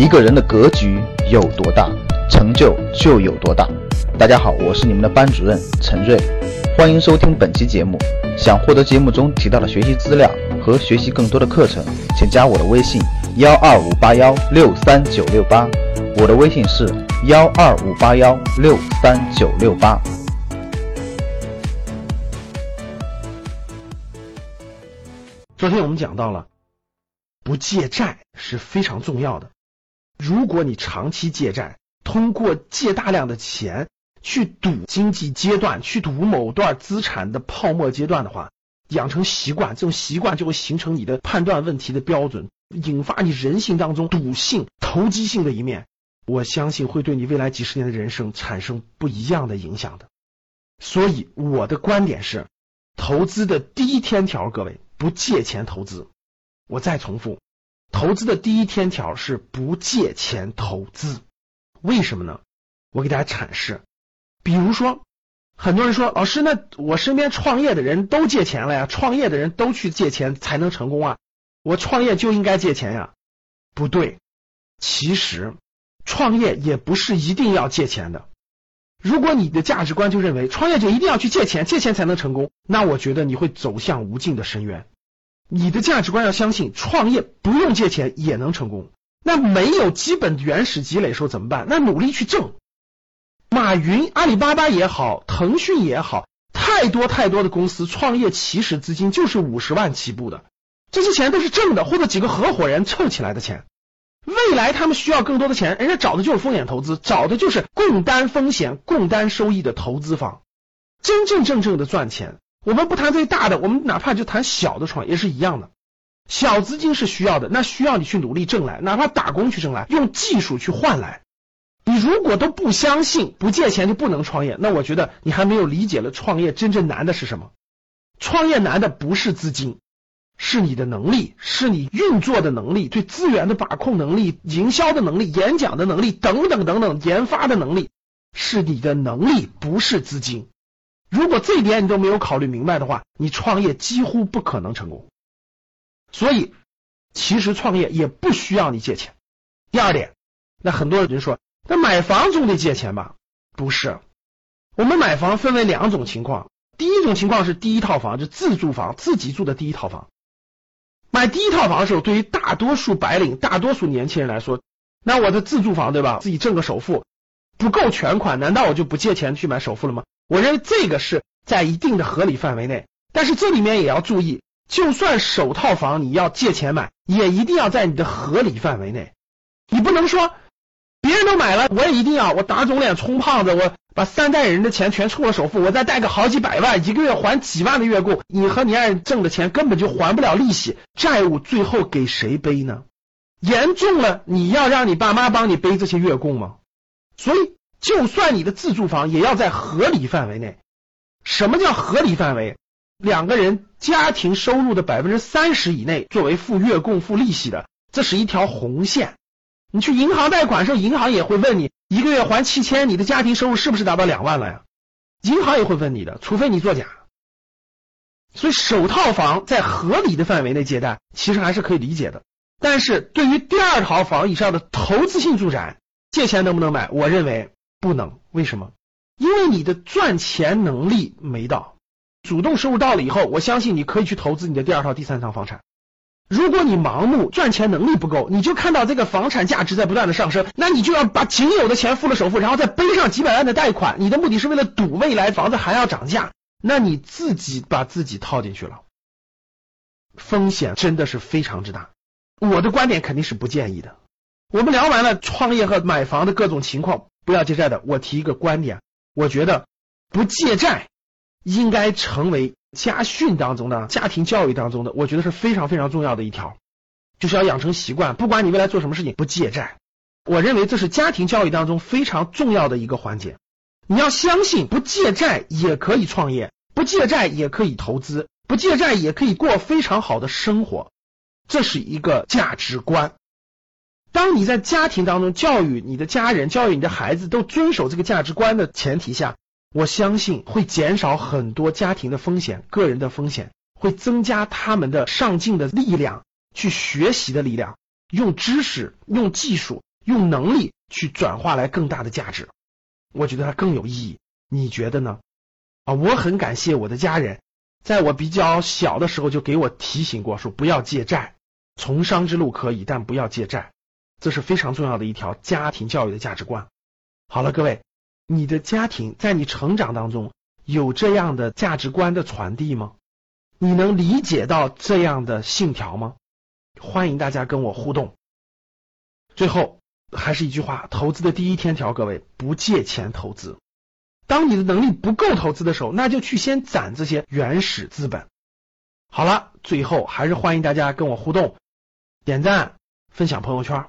一个人的格局有多大，成就就有多大。大家好，我是你们的班主任陈瑞，欢迎收听本期节目。想获得节目中提到的学习资料和学习更多的课程，请加我的微信幺二五八幺六三九六八。我的微信是幺二五八幺六三九六八。昨天我们讲到了，不借债是非常重要的。如果你长期借债，通过借大量的钱去赌经济阶段，去赌某段资产的泡沫阶段的话，养成习惯，这种习惯就会形成你的判断问题的标准，引发你人性当中赌性、投机性的一面。我相信会对你未来几十年的人生产生不一样的影响的。所以我的观点是，投资的第一天条，各位不借钱投资。我再重复。投资的第一天条是不借钱投资，为什么呢？我给大家阐释。比如说，很多人说，老师，那我身边创业的人都借钱了呀，创业的人都去借钱才能成功啊，我创业就应该借钱呀？不对，其实创业也不是一定要借钱的。如果你的价值观就认为创业就一定要去借钱，借钱才能成功，那我觉得你会走向无尽的深渊。你的价值观要相信，创业不用借钱也能成功。那没有基本原始积累时候怎么办？那努力去挣。马云、阿里巴巴也好，腾讯也好，太多太多的公司创业起始资金就是五十万起步的，这些钱都是挣的，或者几个合伙人凑起来的钱。未来他们需要更多的钱，人家找的就是风险投资，找的就是共担风险、共担收益的投资方，真真正正的赚钱。我们不谈最大的，我们哪怕就谈小的创业是一样的。小资金是需要的，那需要你去努力挣来，哪怕打工去挣来，用技术去换来。你如果都不相信不借钱就不能创业，那我觉得你还没有理解了创业真正难的是什么。创业难的不是资金，是你的能力，是你运作的能力，对资源的把控能力、营销的能力、演讲的能力等等等等，研发的能力是你的能力，不是资金。如果这一点你都没有考虑明白的话，你创业几乎不可能成功。所以，其实创业也不需要你借钱。第二点，那很多人就说，那买房总得借钱吧？不是，我们买房分为两种情况。第一种情况是第一套房，就自住房，自己住的第一套房。买第一套房的时候，对于大多数白领、大多数年轻人来说，那我的自住房对吧？自己挣个首付不够全款，难道我就不借钱去买首付了吗？我认为这个是在一定的合理范围内，但是这里面也要注意，就算首套房你要借钱买，也一定要在你的合理范围内。你不能说别人都买了，我也一定要，我打肿脸充胖子，我把三代人的钱全充了首付，我再贷个好几百万，一个月还几万的月供，你和你爱人挣的钱根本就还不了利息，债务最后给谁背呢？严重了，你要让你爸妈帮你背这些月供吗？所以。就算你的自住房也要在合理范围内。什么叫合理范围？两个人家庭收入的百分之三十以内作为付月供、付利息的，这是一条红线。你去银行贷款时候，银行也会问你一个月还七千，你的家庭收入是不是达到两万了呀？银行也会问你的，除非你作假。所以首套房在合理的范围内借贷，其实还是可以理解的。但是对于第二套房以上的投资性住宅，借钱能不能买？我认为。不能，为什么？因为你的赚钱能力没到，主动收入到了以后，我相信你可以去投资你的第二套、第三套房产。如果你盲目赚钱能力不够，你就看到这个房产价值在不断的上升，那你就要把仅有的钱付了首付，然后再背上几百万的贷款，你的目的是为了赌未来房子还要涨价，那你自己把自己套进去了，风险真的是非常之大。我的观点肯定是不建议的。我们聊完了创业和买房的各种情况。不要借债的，我提一个观点，我觉得不借债应该成为家训当中的、家庭教育当中的，我觉得是非常非常重要的一条，就是要养成习惯，不管你未来做什么事情，不借债。我认为这是家庭教育当中非常重要的一个环节。你要相信，不借债也可以创业，不借债也可以投资，不借债也可以过非常好的生活，这是一个价值观。当你在家庭当中教育你的家人、教育你的孩子都遵守这个价值观的前提下，我相信会减少很多家庭的风险、个人的风险，会增加他们的上进的力量、去学习的力量，用知识、用技术用能力去转化来更大的价值，我觉得它更有意义。你觉得呢？啊，我很感谢我的家人，在我比较小的时候就给我提醒过，说不要借债，从商之路可以，但不要借债，这是非常重要的一条家庭教育的价值观。好了，各位，你的家庭在你成长当中有这样的价值观的传递吗？你能理解到这样的信条吗？欢迎大家跟我互动。最后还是一句话，投资的第一天条，各位不借钱投资。当你的能力不够投资的时候，那就去先攒这些原始资本。好了，最后还是欢迎大家跟我互动，点赞、分享朋友圈，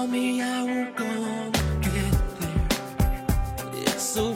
tell me I will go get there. It's a